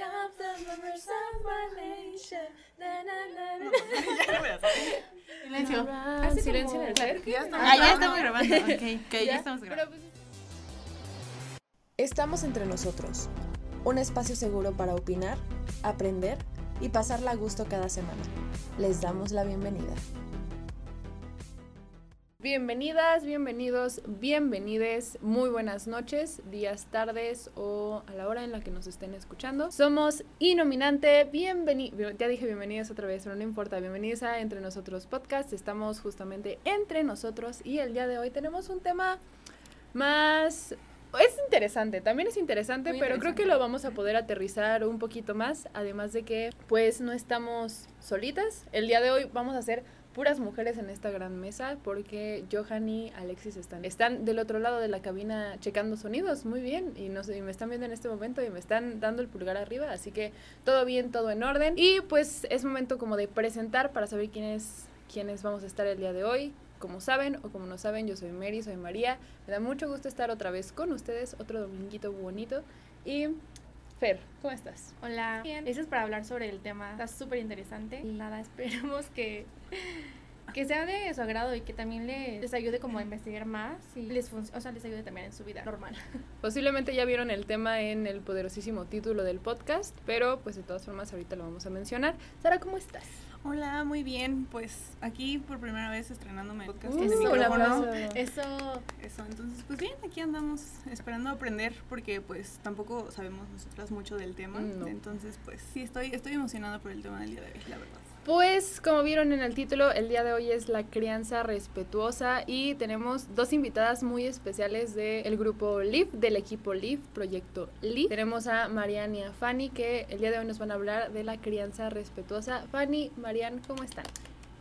up the members of my nation. Na, na, na, na. Silencio. Ah, silencio en el set. Ah, ya estamos grabando. Ok, ok, ya estamos grabando. Estamos entre nosotros, un espacio seguro para opinar, aprender y pasarla a gusto cada semana. Les damos la bienvenida. Bienvenidas, bienvenidos, bienvenides, muy buenas noches, días, tardes o a la hora en la que nos estén escuchando. Somos Inominante, bienvenidos, ya dije bienvenidas otra vez, pero no importa, bienvenidos a Entre Nosotros Podcast, estamos justamente entre nosotros y el día de hoy tenemos un tema más... Es interesante, también es interesante, Muy pero creo que lo vamos a poder aterrizar un poquito más, además de que pues no estamos solitas. El día de hoy vamos a hacer puras mujeres en esta gran mesa porque Johan y Alexis están, están del otro lado de la cabina checando sonidos, muy bien, y, nos, y me están viendo en este momento y me están dando el pulgar arriba, así que todo bien, todo en orden. Y pues es momento como de presentar para saber quiénes, quiénes vamos a estar el día de hoy. Como saben o como no saben, yo soy Mary, soy María. Me da mucho gusto estar otra vez con ustedes, otro dominguito bonito. Y Fer, ¿cómo estás? Hola, bien. Eso es para hablar sobre el tema. Está súper interesante. Y nada, esperemos que, que sea de su agrado y que también les, les ayude como a investigar más y les, o sea, les ayude también en su vida normal. Posiblemente ya vieron el tema en el poderosísimo título del podcast, pero pues de todas formas ahorita lo vamos a mencionar. Sara, ¿cómo estás? Hola, muy bien. Pues aquí por primera vez estrenándome el podcast Uh, en el un micrófono. aplauso. Eso, Eso, entonces, pues bien, aquí andamos esperando aprender porque pues tampoco sabemos nosotras mucho del tema. No. Entonces, pues sí, estoy, estoy emocionada por el tema del día de hoy, la verdad. Pues como vieron en el título, el día de hoy es la crianza respetuosa y tenemos dos invitadas muy especiales del grupo LIF, del equipo LIF, proyecto LIF. Tenemos a Marian y a Fanny que el día de hoy nos van a hablar de la crianza respetuosa. Fanny, Marian, ¿cómo están?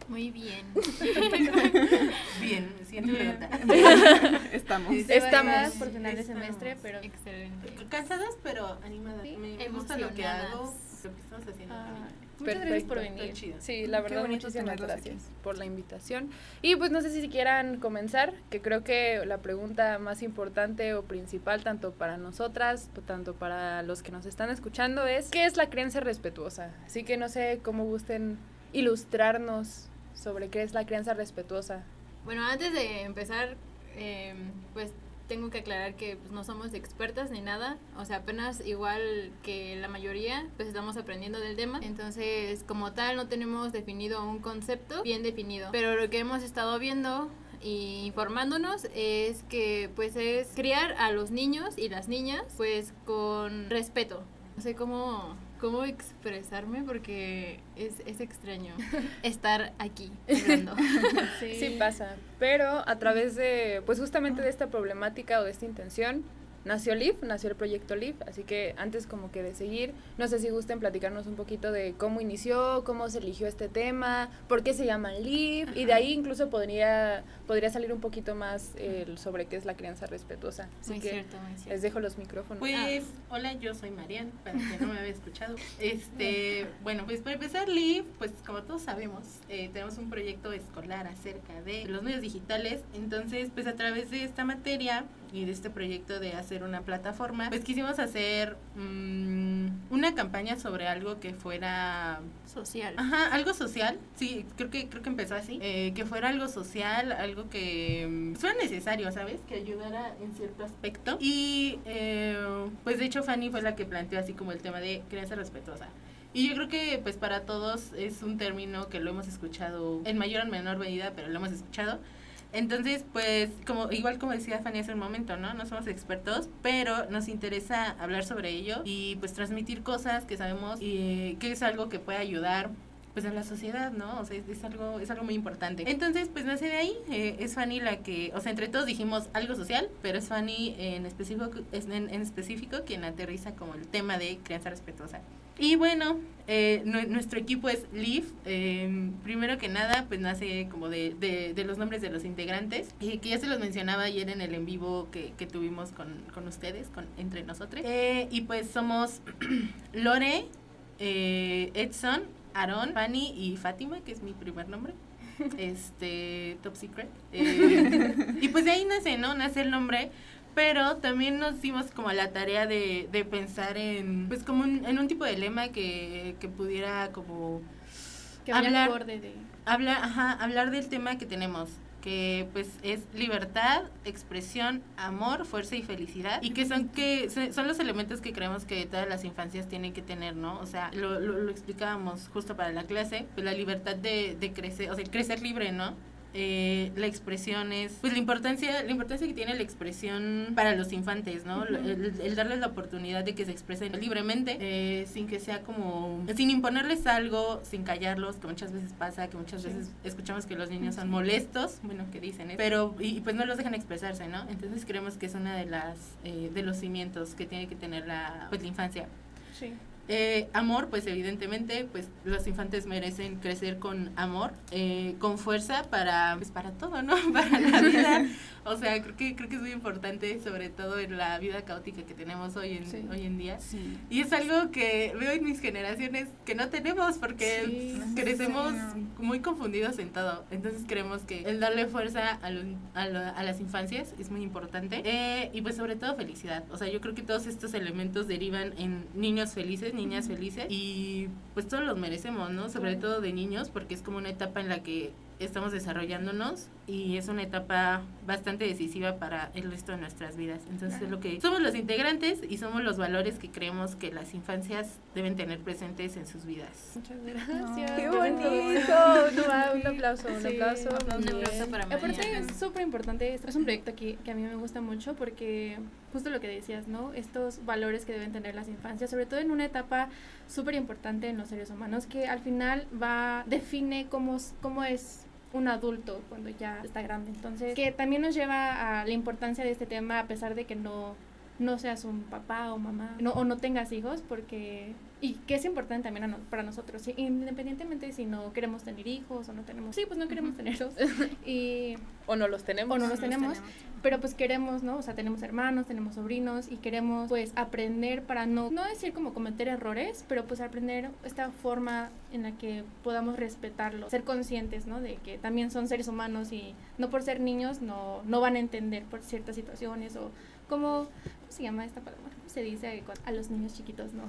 Muy bien. bien, pregunta. Estamos. Estamos. por final de semestre, pero Excelente. Cansadas, pero animadas. Sí, Me gusta lo que hago, lo que estamos haciendo. ah, muchas gracias por Perfecto. venir. Chido. Sí, la verdad, muchísimas tenerlos aquí. gracias por la invitación. Y pues no sé si quieran comenzar, que creo que la pregunta más importante o principal, tanto para nosotras, tanto para los que nos están escuchando, es ¿qué es la crianza respetuosa? Así que no sé cómo gusten ilustrarnos sobre qué es la crianza respetuosa. Bueno, antes de empezar, eh, pues tengo que aclarar que pues, no somos expertas ni nada. O sea, apenas igual que la mayoría, pues estamos aprendiendo del tema. Entonces, como tal, no tenemos definido un concepto bien definido. Pero lo que hemos estado viendo y informándonos es que pues es criar a los niños y las niñas pues con respeto. No sé cómo, cómo expresarme porque es, es extraño estar aquí hablando. Sí pasa, pero a través de, pues justamente de esta problemática o de esta intención, nació LIF, nació el proyecto LIF, así que antes como que de seguir, no sé si gusten platicarnos un poquito de cómo inició, cómo se eligió este tema, por qué se llama LIF, y de ahí incluso podría, podría salir un poquito más eh, sobre qué es la crianza respetuosa. Así Muy que cierto, muy cierto. les dejo los micrófonos. Pues, hola, yo soy Marian, para quien no me había escuchado. Este, bueno, pues para empezar, Liv, pues como todos sabemos, eh, tenemos un proyecto escolar acerca de los medios digitales. Entonces, pues a través de esta materia y de este proyecto de hacer una plataforma, pues quisimos hacer mm, una campaña sobre algo que fuera social. Ajá, algo social, sí, creo que creo que empezó así, eh, que fuera algo social, algo que mm, fuera necesario, ¿sabes? Que ayudara en cierto aspecto. Y eh, pues de hecho Fanny fue la que planteó así como el tema de crianza respetuosa. Y yo creo que pues para todos es un término que lo hemos escuchado en mayor o en menor medida, pero lo hemos escuchado. Entonces, pues, como igual como decía Fanny hace un momento, ¿no? No somos expertos, pero nos interesa hablar sobre ello y pues transmitir cosas que sabemos y que es algo que puede ayudar pues a la sociedad, ¿no? O sea, es, es algo es algo muy importante. Entonces, pues nace de ahí, eh, es Fanny la que, o sea, entre todos dijimos algo social, pero es Fanny en específico, es en, en específico quien aterriza como el tema de crianza respetuosa. Y bueno, eh, nue- nuestro equipo es LIF. eh, primero que nada, pues nace como de, de, de los nombres de los integrantes, y que ya se los mencionaba ayer en el en vivo que, que tuvimos con, con ustedes, con, entre nosotros. Eh, y pues somos Lore, eh, Edson, Aaron, Fanny y Fátima, que es mi primer nombre. Este, Top Secret. Eh, y pues de ahí nace, ¿no? Nace el nombre. Pero también nos dimos como la tarea de, de pensar en, pues como un- en un tipo de lema que, que pudiera como Que Hablar- acorde de... hablar, ajá, hablar del tema que tenemos que pues es libertad, expresión, amor, fuerza y felicidad y que son que son los elementos que creemos que todas las infancias tienen que tener, ¿no? O sea, lo, lo, lo explicábamos justo para la clase, pues la libertad de, de crecer, o sea, crecer libre, ¿no? Eh, la expresión es pues la importancia la importancia que tiene la expresión para los infantes no el, el darles la oportunidad de que se expresen libremente eh, sin que sea como sin imponerles algo sin callarlos que muchas veces pasa que muchas veces escuchamos que los niños son molestos bueno que dicen ¿eh? pero y, y, pues no los dejan expresarse no entonces creemos que es una de las eh, de los cimientos que tiene que tener la pues la infancia. Sí. Eh, amor, pues evidentemente, pues los infantes merecen crecer con amor, eh, con fuerza para, pues para todo, ¿no? Para la vida. O sea, creo que creo que es muy importante, sobre todo en la vida caótica que tenemos hoy en Sí. hoy en día. Sí. Y es algo que veo en mis generaciones que no tenemos porque Sí. crecemos muy confundidos en todo. Entonces creemos que el darle fuerza a, lo- a, lo- a las infancias es muy importante. Eh, y pues sobre todo felicidad. O sea, yo creo que todos estos elementos derivan en niños felices, niñas felices. Y pues todos los merecemos, ¿no? Sobre todo de niños porque es como una etapa en la que estamos desarrollándonos y es una etapa bastante decisiva para el resto de nuestras vidas. Entonces es lo que somos los integrantes y somos los valores que creemos que las infancias deben tener presentes en sus vidas. Muchas gracias. ¡Qué bonito! un aplauso, un Sí, aplauso. Un aplauso para Aparte Mariana. es súper importante, es un proyecto que, que a mí me gusta mucho porque justo lo que decías, ¿no? Estos valores que deben tener las infancias, sobre todo en una etapa súper importante en los seres humanos, que al final va, define cómo, cómo es un adulto cuando ya está grande. Entonces, que también nos lleva a la importancia de este tema a pesar de que no, no seas un papá o mamá no, o no tengas hijos, porque... Y que es importante también no- para nosotros, sí, independientemente si no queremos tener hijos o no tenemos... Sí, pues no queremos tenerlos. y O no los tenemos. o no los tenemos, pero pues queremos, ¿no? O sea, tenemos hermanos, tenemos sobrinos y queremos pues aprender para no, no decir como cometer errores, pero pues aprender esta forma en la que podamos respetarlos, ser conscientes, ¿no? De que también son seres humanos y no por ser niños no, no van a entender por ciertas situaciones o como, ¿cómo se llama esta palabra? ¿Cómo se dice a los niños chiquitos? No.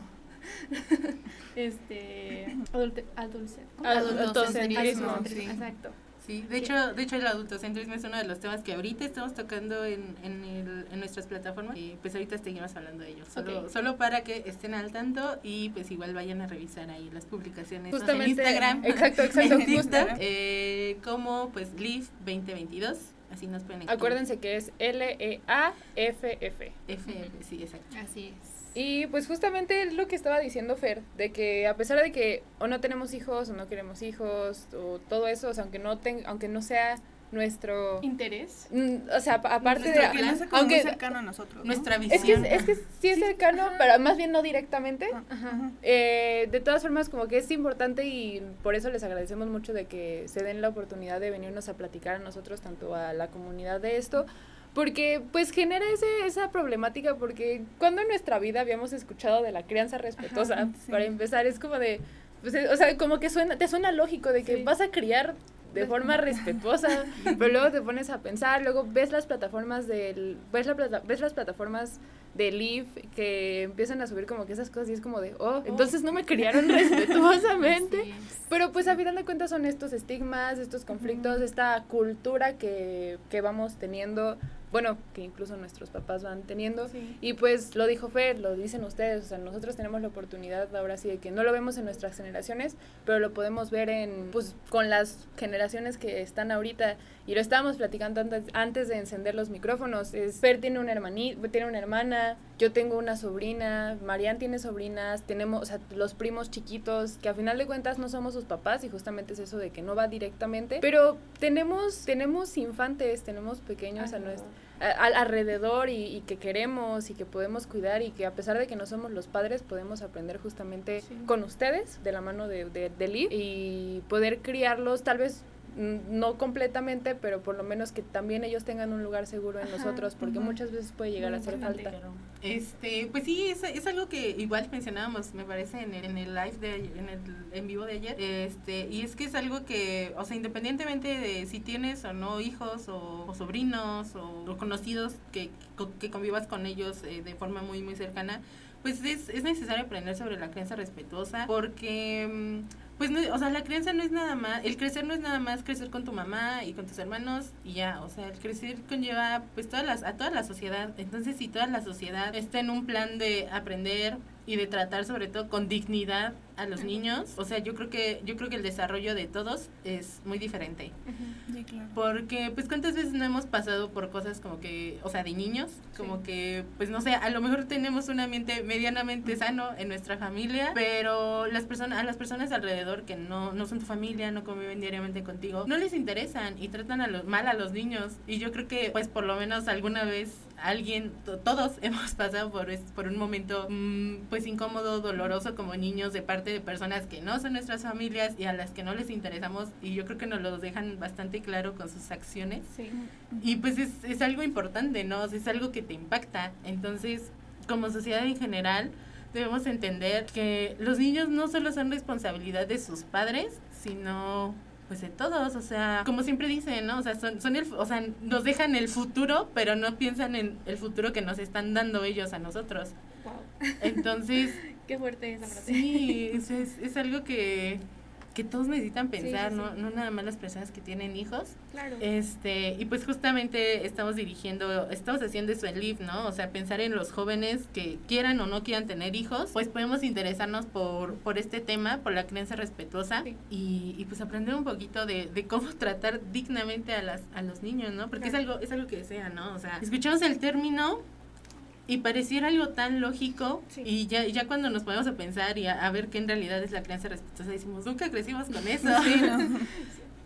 este, adulte. Adultocentrismo, sí. Exacto. Sí, de hecho, de hecho el adultocentrismo es uno de los temas que ahorita estamos tocando en, en, el- en nuestras plataformas y pues ahorita seguimos hablando de ello, solo, solo para que estén al tanto y pues igual vayan a revisar ahí las publicaciones Justamente. en Instagram, Exacto, exacto. en. Instagram, eh, como pues Live 2022, así nos pueden escribir. Acuérdense que es L-E-A-F-F. FF, sí, exacto. Así es. Y pues justamente es lo que estaba diciendo Fer, de que a pesar de que o no tenemos hijos o no queremos hijos o todo eso, o sea, aunque no ten- aunque no sea nuestro Interés. Mm, o sea, pa- aparte Nuestro de que no sea como aunque muy cercano a nosotros. ¿no? Nuestra es que visión. es que sí es cercano, pero más bien no directamente. Ah, Ajá. ajá. Eh, de todas formas, como que es importante y por eso les agradecemos mucho de que se den la oportunidad de venirnos a platicar a nosotros, tanto a la comunidad de esto, porque pues genera ese, esa problemática, porque cuando en nuestra vida habíamos escuchado de la crianza respetuosa, Ajá, sí. para empezar, es como de, pues, eh, o sea, como que suena, te suena lógico de que Sí. vas a criar de forma respetuosa, pero luego te pones a pensar, luego ves las plataformas del, ves, la plata- ves las plataformas de Live que empiezan a subir como que esas cosas y es como de, oh, entonces no me criaron respetuosamente. Pero pues a final de cuentas son estos estigmas, estos conflictos, esta cultura que, que vamos teniendo, bueno, que incluso nuestros papás van teniendo. Sí. Y pues lo dijo Fer, lo dicen ustedes, o sea, nosotros tenemos la oportunidad ahora sí de que no lo vemos en nuestras generaciones, pero lo podemos ver en, pues, con las generaciones que están ahorita. Y lo estábamos platicando antes, antes de encender los micrófonos. Es, Fer tiene una hermanita, tiene una hermana, yo tengo una sobrina, Marian tiene sobrinas, tenemos, o sea, los primos chiquitos, que a final de cuentas no somos sus papás y justamente es eso de que no va directamente, pero tenemos, tenemos infantes, tenemos pequeños a nuestro a- al- alrededor y, y que queremos y que podemos cuidar y que a pesar de que no somos los padres podemos aprender justamente Sí. con ustedes de la mano de, de, de Liv y poder criarlos tal vez no completamente pero por lo menos que también ellos tengan un lugar seguro en Ajá, nosotros porque muchas veces puede llegar a hacer falta. Este, pues sí, es, es algo que igual mencionábamos, me parece, en el, en el live de ayer- en el en vivo de ayer. Este, y es que es algo que, o sea, independientemente de si tienes o no hijos o, o sobrinos o, o conocidos que que convivas con ellos eh, de forma muy, muy cercana, pues es, es necesario aprender sobre la crianza respetuosa porque, mm, pues, no, o sea, la crianza no es nada más, el crecer no es nada más crecer con tu mamá y con tus hermanos y ya, o sea, el crecer conlleva, pues, todas las, a toda la sociedad. Entonces, si toda la sociedad está en un plan de aprender y de tratar sobre todo con dignidad a los niños, o sea, yo creo que, yo creo que el desarrollo de todos es muy diferente. Sí, claro. Porque, pues, ¿cuántas veces no hemos pasado por cosas como que, o sea, de niños? Como que, pues, no sé, a lo mejor tenemos un ambiente medianamente sano en nuestra familia, pero las personas, a las personas alrededor que no, no son tu familia, no conviven diariamente contigo, no les interesan y tratan a los, mal a los niños. Y yo creo que, pues, por lo menos alguna vez alguien, to- todos hemos pasado por, por un momento, mm, pues, incómodo, doloroso como niños de parte de personas que no son nuestras familias y a las que no les interesamos y yo creo que nos lo dejan bastante claro con sus acciones Sí. y pues es, es algo importante, ¿no? O sea, es algo que te impacta. Entonces, como sociedad en general, debemos entender que los niños no solo son responsabilidad de sus padres, sino pues de todos, o sea, como siempre dicen, ¿no? O sea, son, son el, o sea, nos dejan el futuro, pero no piensan en el futuro que nos están dando ellos a nosotros. Wow. Entonces, Qué fuerte esa frase. Sí, es, es, es algo que, que todos necesitan pensar, sí, ¿no? sí. No nada más las personas que tienen hijos. Claro. Este, y pues justamente estamos dirigiendo, estamos haciendo eso en LIV, ¿no? O sea, pensar en los jóvenes que quieran o no quieran tener hijos, pues podemos interesarnos por, por este tema, por la crianza respetuosa y, y pues aprender un poquito de, de cómo tratar dignamente a, las, a los niños, ¿no? Porque es algo, es algo que desea, ¿no? O sea, escuchamos el término y pareciera algo tan lógico Sí. y ya, ya cuando nos ponemos a pensar y a, a ver qué en realidad es la crianza respetuosa, decimos, nunca crecimos con eso.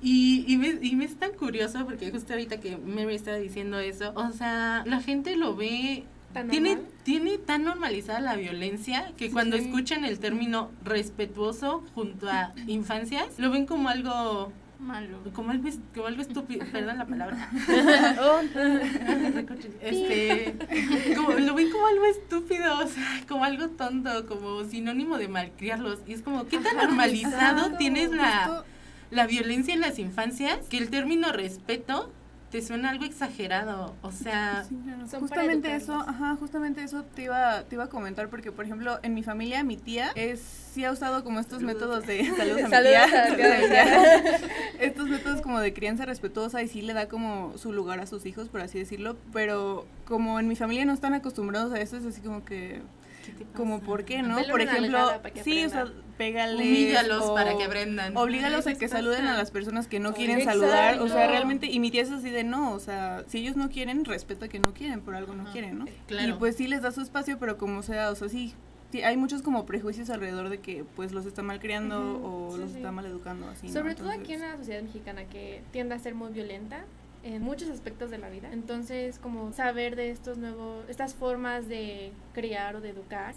Y, y, me, y me es tan curioso porque justo ahorita que Mary estaba diciendo eso, o sea, la gente lo ve, ¿Tan tiene, normal? tiene tan normalizada la violencia que cuando Sí. escuchan el término respetuoso junto a infancias, lo ven como algo... Malo. Como algo, como algo estúpido, perdón la palabra. Oh, este, como, lo ven como algo estúpido, o sea, como algo tonto, como sinónimo de malcriarlos. Y es como, ¿qué tan normalizado Exacto. tienes la, la violencia en las infancias que el término respeto te suena algo exagerado? O sea, Sí, claro. Justamente eso, ajá, justamente eso te iba, te iba a comentar porque, por ejemplo, en mi familia, mi tía es, sí ha usado como estos métodos de saludos a mi Saludos tía, a saludos a mi tía. estos métodos como de crianza respetuosa y sí le da como su lugar a sus hijos, por así decirlo, pero como en mi familia no están acostumbrados a eso, es así como que. Como por qué, ¿no? Dale por una ejemplo, nalgada para que sí, o sea, pégales. Humíllalos o para que aprendan. Oblígalos a que saluden a las personas que no quieren saludar. O sea, realmente, y mi tía es así de no, o sea, si ellos no quieren, respeta que no quieren, por algo no quieren, ¿no? Claro. Y pues sí les da su espacio, pero como sea, o sea, sí, sí, hay muchos como prejuicios alrededor de que pues los está malcriando Ujú, o sí, los sí. está mal educando, así. ¿no? Sobre todo aquí en la sociedad mexicana que tiende a ser muy violenta en muchos aspectos de la vida. Entonces, como saber de estos nuevos, estas formas de criar o de educar.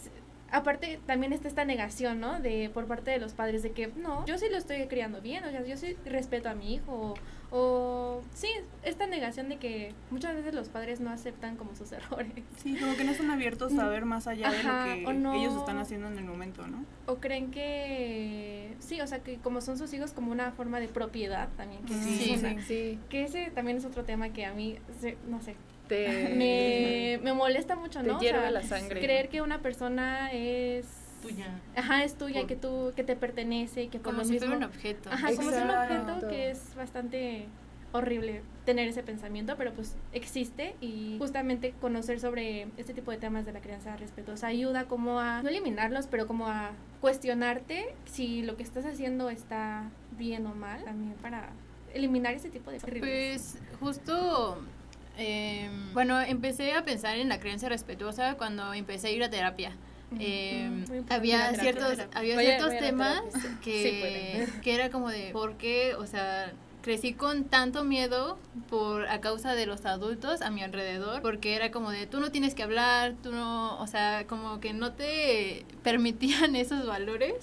Aparte, también está esta negación, ¿no? De por parte de los padres de que no, yo sí lo estoy criando bien, o sea, yo sí respeto a mi hijo. O, sí, esta negación de que muchas veces los padres no aceptan como sus errores. Sí, como que no están abiertos a ver más allá Ajá, de lo que no. ellos están haciendo en el momento, ¿no? O creen que sí, o sea, que como son sus hijos como una forma de propiedad también. Que Sí, sí, o sea, sí, que ese también es otro tema que a mí, se- no sé, te, me, me molesta mucho, te ¿no? O sea, la sangre. creer que una persona es Tuya. Ajá, es tuya Por- que tú que te pertenece y que Como si fuera un objeto. Ajá, como si un Exacto. objeto que es bastante horrible tener ese pensamiento, pero pues existe y justamente conocer sobre este tipo de temas de la crianza respetuosa ayuda como a no eliminarlos, pero como a cuestionarte si lo que estás haciendo está bien o mal, también para eliminar ese tipo de horribles. Pues justo, eh, bueno, empecé a pensar en la creencia respetuosa cuando empecé a ir a terapia. Eh, importante había ciertos, había Voy ciertos a temas que, Sí que era como de, ¿por qué? O sea, crecí con tanto miedo por a causa de los adultos a mi alrededor, porque era como de, tú no tienes que hablar, tú no, o sea, como que no te permitían esos valores.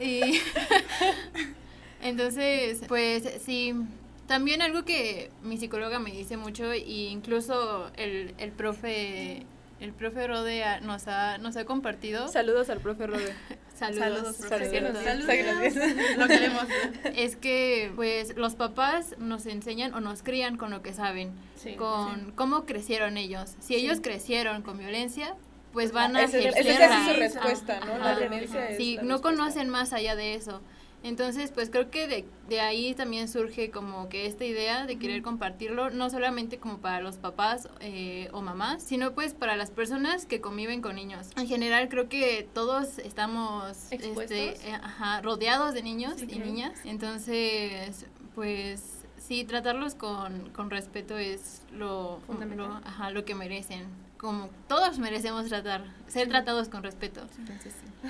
Y entonces, pues sí, también algo que mi psicóloga me dice mucho e incluso el, el profe el profe Rode a- nos ha nos ha compartido. Saludos al profe Rode. Saludos. Saludos, por cierto. Saludos. Lo queremos. Es que, pues, los papás nos enseñan o nos crían con lo que saben, Sí, con cómo crecieron ellos. Si ellos crecieron con violencia, pues van a Esa es- esa es ejercer su respuesta, ¿no? La violencia es Sí, no respuesta. conocen más allá de eso. Entonces, pues creo que de, de ahí también surge como que esta idea de querer compartirlo, no solamente como para los papás eh, o mamás, sino pues para las personas que conviven con niños. En general creo que todos estamos este, eh, ajá, rodeados de niños Sí, y niñas. Entonces, pues sí, tratarlos con, con respeto es lo, Fundamental. lo, ajá, lo que merecen. Como todos merecemos tratar, ser tratados con respeto. Entonces, sí.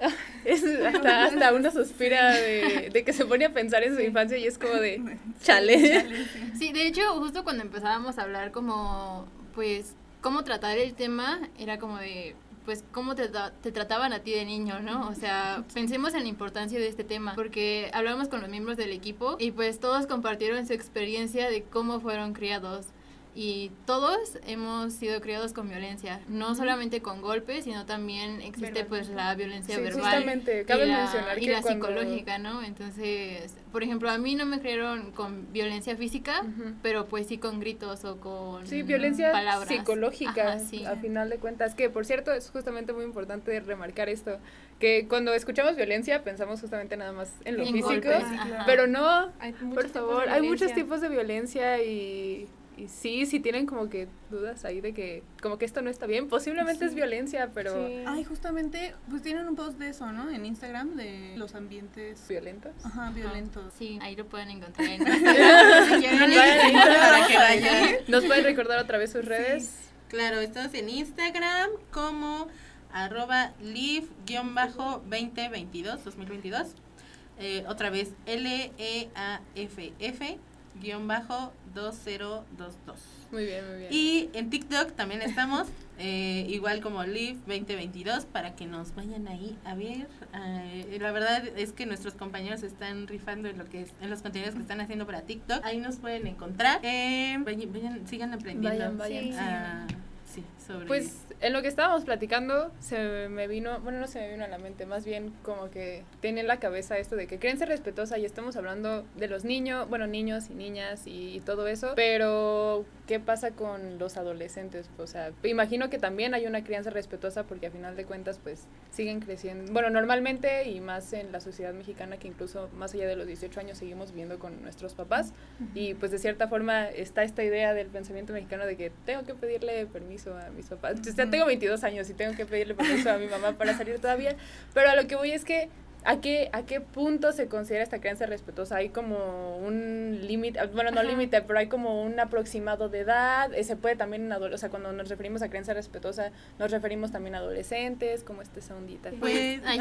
Es hasta, hasta uno suspira de, de que se pone a pensar en su infancia y es como de chale. Sí, de hecho, justo cuando empezábamos a hablar como, pues, cómo tratar el tema, era como de, pues, cómo te, te trataban a ti de niño, ¿no? O sea, pensemos en la importancia de este tema, porque hablamos con los miembros del equipo y pues todos compartieron su experiencia de cómo fueron criados. Y todos hemos sido criados con violencia, no solamente con golpes, sino también existe pues la violencia Sí, verbal justamente, cabe y la, mencionar y que la cuando- psicológica, ¿no? Entonces, por ejemplo, a mí no me criaron con violencia física, pero pues sí con gritos o con Sí, violencia palabras. psicológica, Ajá, sí. a final de cuentas. Que, por cierto, es justamente muy importante remarcar esto, que cuando escuchamos violencia pensamos justamente nada más en lo En físico, golpes, pero no, Hay por favor, hay muchos tipos de violencia y, y sí, si tienen como que dudas ahí de que como que esto no está bien, posiblemente es violencia, pero Sí. Ay, justamente, pues tienen un post de eso, ¿no? En Instagram, de los ambientes violentos. ajá, violentos. Sí, ahí lo pueden encontrar en Instagram. ¿Nos pueden recordar otra vez sus redes? Claro, estamos en Instagram como arroba live-2022, 2022. Eh, otra vez E L-E-A-F-F bajo 2022. Muy bien, muy bien. Y en TikTok también estamos, eh, igual como Live 2022, para que nos vayan ahí a ver. Eh, la verdad es que nuestros compañeros están rifando en lo que es, en los contenidos que están haciendo para TikTok. Ahí nos pueden encontrar. Eh, vayan, vayan- sigan aprendiendo. Vayan, vayan. Sí. ah, sí, sobre Pues en lo que estábamos platicando se me vino, bueno, no se me vino a la mente, más bien como que tiene en la cabeza esto de que creencia respetuosa y estamos hablando de los niños, bueno, niños y niñas y, todo eso, pero ¿qué pasa con los adolescentes? O sea, imagino que también hay una crianza respetuosa porque a final de cuentas pues siguen creciendo, bueno, normalmente y más en la sociedad mexicana que incluso más allá de los 18 años seguimos viviendo con nuestros papás y pues de cierta forma está esta idea del pensamiento mexicano de que tengo que pedirle permiso a mis papás. Sea, tengo 22 años y tengo que pedirle permiso a mi mamá para salir todavía, pero a lo que voy es que ¿A qué, ¿A qué punto se considera esta crianza respetuosa? ¿Hay como un límite? Bueno, no límite, pero hay como un aproximado de edad. Eh, Se puede también en adolescentes. O sea, cuando nos referimos a crianza respetuosa, nos referimos también a adolescentes. ¿Cómo está esa ondita? Pues, Ay.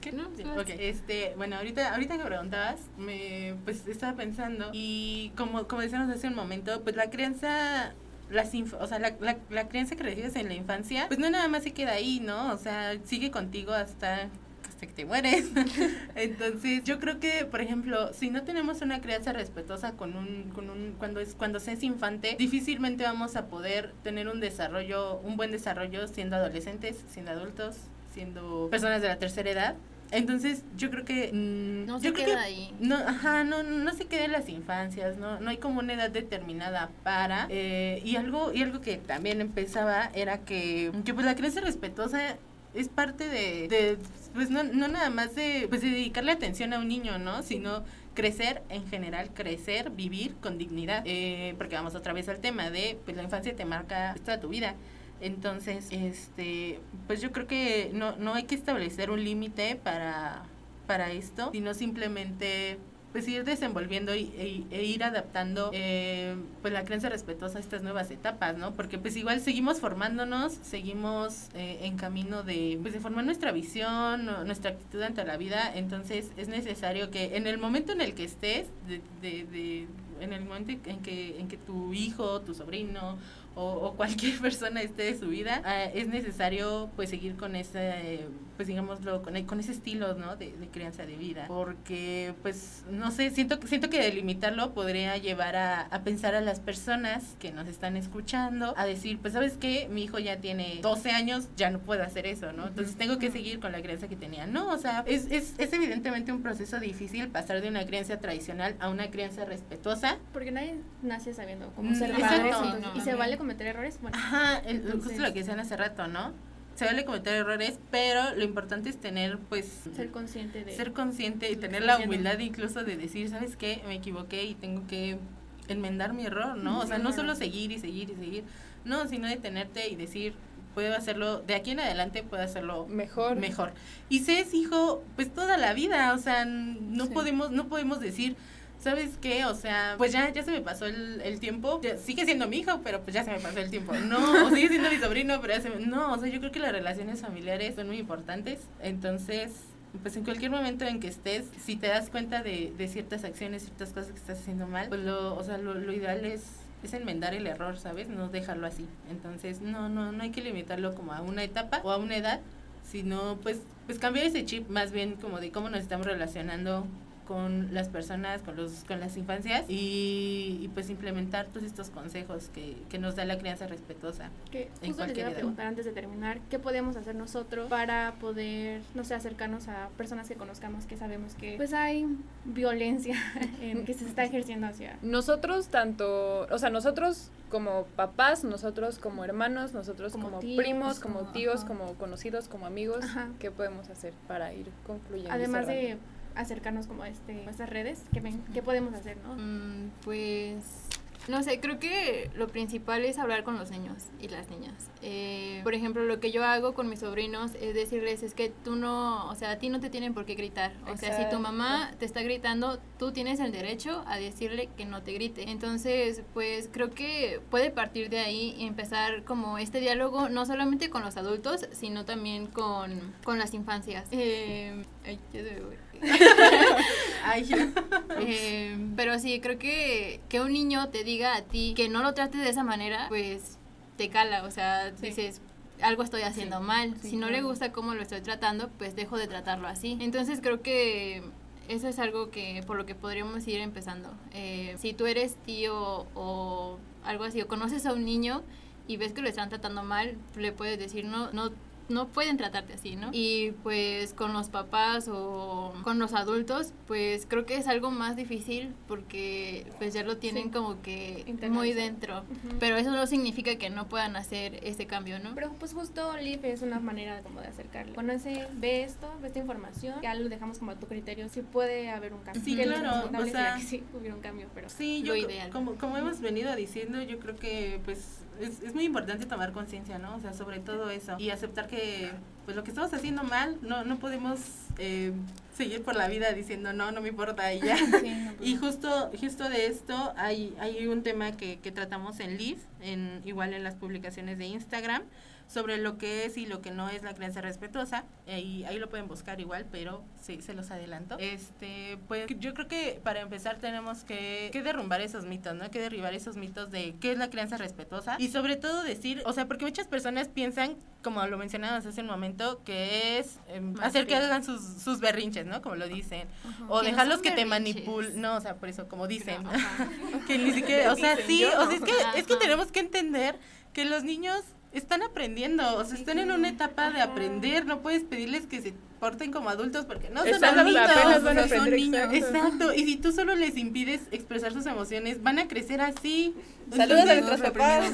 ¿Qué? No, Sí, ok, este, bueno, ahorita, ahorita que preguntabas, me, pues estaba pensando y como, como decíamos hace un momento, pues la crianza, las o sea, la, la, la crianza que recibes en la infancia, pues no nada más se queda ahí, ¿no? O sea, sigue contigo hasta hasta que te mueres. Entonces, yo creo que, por ejemplo, si no tenemos una crianza respetuosa con un, con un, cuando es, cuando se es infante, difícilmente vamos a poder tener un desarrollo, un buen desarrollo siendo adolescentes, siendo adultos, siendo personas de la tercera edad. Entonces, yo creo que mm, No yo se creo queda que ahí. no, ajá, no, no se queda en las infancias, no, no hay como una edad determinada para. eh, y algo, y algo que también empezaba era que, que pues la crianza respetuosa es parte de, de, pues no, no nada más de, pues de dedicarle atención a un niño, ¿no? Sino crecer en general, crecer, vivir con dignidad. Eh, porque vamos otra vez al tema de, pues la infancia te marca toda tu vida. Entonces, este, pues yo creo que no, no hay que establecer un límite para, para esto, sino simplemente pues ir desenvolviendo y, e, e ir adaptando eh, pues la creencia respetuosa a estas nuevas etapas, ¿no? Porque pues igual seguimos formándonos, seguimos eh, en camino de pues de formar nuestra visión, nuestra actitud ante la vida, entonces es necesario que en el momento en el que estés, de, de, de- en el momento en que, en que tu hijo, tu sobrino o, o cualquier persona esté de su vida, eh, es necesario pues seguir con ese, pues digámoslo, con, con ese estilo, ¿no? De, de, crianza de vida. Porque pues no sé, siento, siento que delimitarlo podría llevar a, a, pensar a las personas que nos están escuchando, a decir, pues sabes qué, mi hijo ya tiene 12 años, ya no puedo hacer eso, ¿no? Entonces tengo que seguir con la crianza que tenía. No, o sea, es, es, es evidentemente un proceso difícil pasar de una crianza tradicional a una crianza respetuosa. Porque nadie nace sabiendo cómo ser padre y se vale cometer errores. Bueno, Ajá, el, entonces, justo lo que decían hace rato, ¿no? Se vale cometer errores, pero lo importante es tener, pues... Ser consciente de... Ser consciente y tener la humildad incluso de decir, ¿sabes qué? Me equivoqué y tengo que enmendar mi error, ¿no? O sea, no solo seguir y seguir y seguir, no, sino detenerte y decir, puedo hacerlo, de aquí en adelante puedo hacerlo mejor. Mejor. Y sé es hijo, pues toda la vida, o sea, no sí. podemos, no podemos decir, ¿sabes qué? O sea, pues ya, ya se me pasó el, el tiempo, sigue siendo mi hijo, pero pues ya se me pasó el tiempo. No, sigue siendo mi sobrino, pero ya se me, no, o sea, yo creo que las relaciones familiares son muy importantes, entonces pues en cualquier momento en que estés, si te das cuenta de, de ciertas acciones, ciertas cosas que estás haciendo mal, pues lo, o sea, lo, lo ideal es es enmendar el error, ¿sabes? No dejarlo así. Entonces, no, no, no hay que limitarlo como a una etapa o a una edad, sino pues, pues cambiar ese chip más bien como de cómo nos estamos relacionando con las personas, con los con las infancias y, y pues implementar todos estos consejos que, que, nos da la crianza respetuosa. Que justo les iba a preguntar antes de terminar, ¿qué podemos hacer nosotros para poder, no sé, acercarnos a personas que conozcamos que sabemos que pues hay violencia en, que se está ejerciendo hacia... Nosotros tanto, o sea, nosotros como papás, nosotros como hermanos, nosotros como, como tíos, primos, como, como tíos, ajá. como conocidos, como amigos, ajá. ¿qué podemos hacer para ir concluyendo? Además de acercarnos como a, este, a estas redes? ¿Qué, ven, ¿Qué podemos hacer, no? Mm, pues, no sé, creo que lo principal es hablar con los niños y las niñas. Eh, por ejemplo, lo que yo hago con mis sobrinos es decirles, es que tú no, o sea, a ti no te tienen por qué gritar. O Exacto. sea, si tu mamá te está gritando, tú tienes el derecho a decirle que no te grite. Entonces, pues creo que puede partir de ahí y empezar como este diálogo, no solamente con los adultos, sino también con, con las infancias. Eh, ay, ya se me Ay, eh, pero sí, creo que que un niño te diga a ti que no lo trates de esa manera, pues te cala, o sea, sí. dices, algo estoy haciendo sí, mal. Sí, si no claro. le gusta cómo lo estoy tratando, pues dejo de tratarlo así. Entonces creo que eso es algo que por lo que podríamos ir empezando. Eh, si tú eres tío o algo así, o conoces a un niño y ves que lo están tratando mal, le puedes decir, no, no no pueden tratarte así, ¿no? Y pues con los papás o con los adultos, pues creo que es algo más difícil porque pues ya lo tienen sí. como que muy dentro. Uh -huh. Pero eso no significa que no puedan hacer ese cambio, ¿no? Pero pues justo Liv es una manera como de acercarle. Conoce, ve esto, ve esta información, ya lo dejamos como a tu criterio, si puede haber un cambio. Sí, claro, o sea, que sí hubiera un cambio, pero sí, lo yo, ideal. Como, como hemos venido diciendo, yo creo que pues es, es muy importante tomar conciencia, ¿no? O sea, sobre todo eso. Y aceptar que, pues, lo que estamos haciendo mal, no, no podemos eh, seguir por la vida diciendo, no, no me importa y ya. Sí, no, y justo, justo de esto hay, hay un tema que, que tratamos en Live, en, igual en las publicaciones de Instagram, sobre lo que es y lo que no es la crianza respetuosa y ahí lo pueden buscar igual pero sí se los adelanto. Este pues yo creo que para empezar tenemos que, que derrumbar esos mitos no que derribar esos mitos de qué es la crianza respetuosa y sobre todo decir o sea porque muchas personas piensan como lo mencionabas hace un momento que es eh, hacer que hagan sus, sus berrinches no como lo dicen. Uh -huh. o que dejarlos no que te manipulen no o sea por eso como dicen. No, que ni siquiera o sea sí o sea es que es que tenemos que entender que los niños están aprendiendo, o sea, están en una etapa de aprender, no puedes pedirles que se porten como adultos porque no son adultos, van a son niños. Exacto, y si tú solo les impides expresar sus emociones, van a crecer así. Saludos a nuestros papás.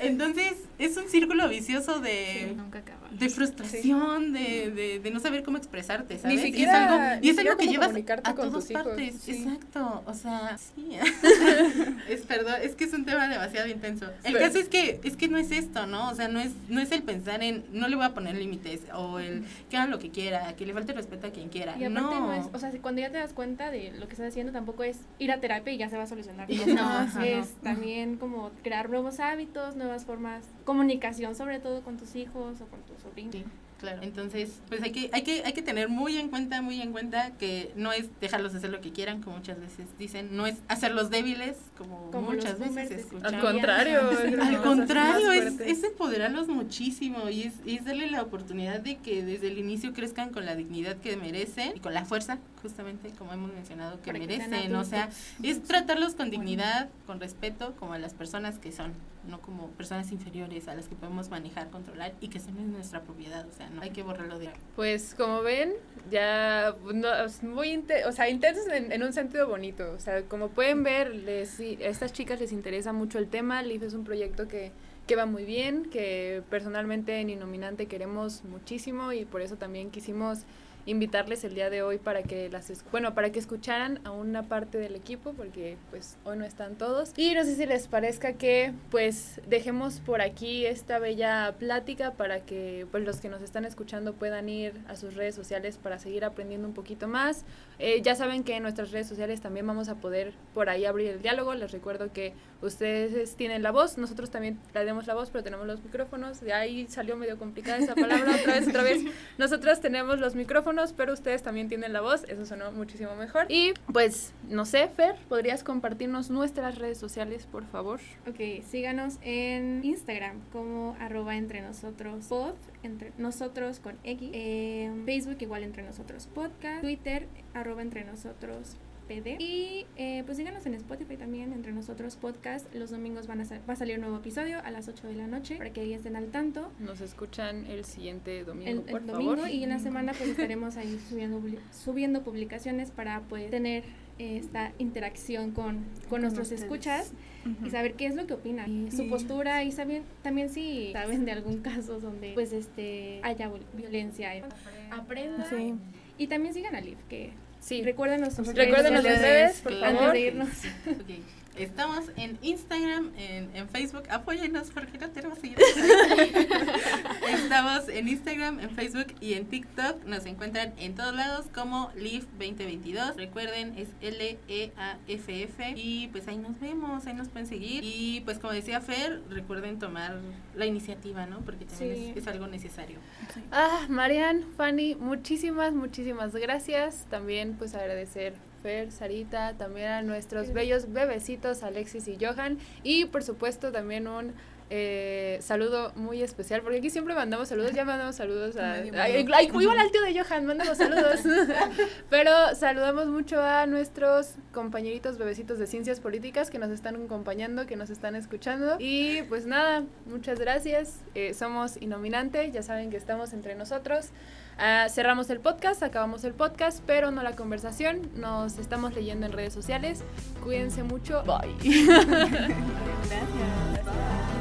Entonces, es un círculo vicioso de, sí, nunca acaba. de frustración, sí. de, de, de, no saber cómo expresarte, ¿sabes? Ni siquiera, y es algo, y es algo que llevas a todas partes. Sí. Exacto, o sea, sí. es, perdón, es que es un tema demasiado intenso. El caso es que, es que no es esto, ¿no? O sea, no es, no es el pensar en, no le voy a poner límites, o el que haga lo que quiera, que le falte respeto a quien quiera. Y aparte no. no es, o sea, cuando ya te das cuenta de lo que estás haciendo, tampoco es ir a terapia y ya se va a solucionar. No, no, ajá, es no. también como crear nuevos hábitos, nuevas formas, comunicación sobre todo con tus hijos o con tus sobrinos. Sí. Claro. Entonces, pues hay que, hay que, hay que tener muy en cuenta, muy en cuenta que no es dejarlos hacer lo que quieran, como muchas veces dicen, no es hacerlos débiles, como, Como muchas veces decían. Al escuchamos. contrario. Al contrario, es, es empoderarlos muchísimo y es, es darle la oportunidad de que desde el inicio crezcan con la dignidad que merecen y con la fuerza, justamente como hemos mencionado, que Para que sean merecen. O sea, es tratarlos con dignidad, con respeto, como a las personas que son, no como personas inferiores a las que podemos manejar, controlar y que son en nuestra propiedad. O sea, no hay que borrarlo de Pues como ven, ya no, es muy o sea, intensos en, un sentido bonito. O sea, como pueden ver, les, a estas chicas les interesa mucho el tema. LIF es un proyecto que, que va muy bien, que personalmente en Inominante queremos muchísimo y por eso también quisimos invitarles el día de hoy para que las bueno para que escucharan a una parte del equipo porque pues hoy no están todos. Y no sé si les parezca que pues dejemos por aquí esta bella plática para que pues los que nos están escuchando puedan ir a sus redes sociales para seguir aprendiendo un poquito más. Eh, ya saben que en nuestras redes sociales también vamos a poder por ahí abrir el diálogo. Les recuerdo que ustedes tienen la voz nosotros también tenemos la voz pero tenemos los micrófonos. De ahí salió medio complicada esa palabra otra vez otra vez. Nosotros tenemos los micrófonos, pero ustedes también tienen la voz, eso sonó muchísimo mejor. Y pues, no sé, Fer, ¿podrías compartirnos nuestras redes sociales, por favor? Ok, síganos en Instagram como arroba entre nosotros pod, entre nosotros con X, eh, Facebook igual entre nosotros podcast, Twitter arroba entre nosotros PD y eh, pues síganos en Spotify también entre nosotros podcast. Los domingos van a sal- va a salir un nuevo episodio a las 8 de la noche para que ahí estén al tanto. Nos escuchan el siguiente domingo, El, por el domingo favor. y en la semana pues estaremos ahí subiendo, subiendo publicaciones para pues tener eh, esta interacción con, con nuestros ustedes. escuchas y saber qué es lo que opinan, y su Sí. postura y saben también si saben de algún caso donde pues este haya violencia. Aprendan. Sí. Y también sigan a Liv, que Sí, nuestros recuerden redes por favor. de que irnos. Estamos en Instagram, en, en Facebook. Apóyennos porque no tenemos seguidores. Estamos en Instagram, en Facebook y en TikTok. Nos encuentran en todos lados como Leaf2022. Recuerden, es L-E-A-F-F. Y pues ahí nos vemos, ahí nos pueden seguir. Y pues como decía Fer, recuerden tomar la iniciativa, ¿no? Porque también Sí. es, es algo necesario. Ah, Marian, Fanny, muchísimas, muchísimas gracias. También pues agradecer Fer, Sarita, también a nuestros bellos bebecitos Alexis y Johan. Y por supuesto también un eh, saludo muy especial porque aquí siempre mandamos saludos, ya mandamos saludos a... Igual al tío de Johan, mandamos saludos. Pero saludamos mucho a nuestros compañeritos bebecitos de ciencias políticas que nos están acompañando, que nos están escuchando. Y pues nada, muchas gracias. Eh, somos Inominante, ya saben que estamos entre nosotros. Ah, cerramos el podcast, acabamos el podcast, pero no la conversación. Nos estamos leyendo en redes sociales. Cuídense mucho. Bye. Gracias.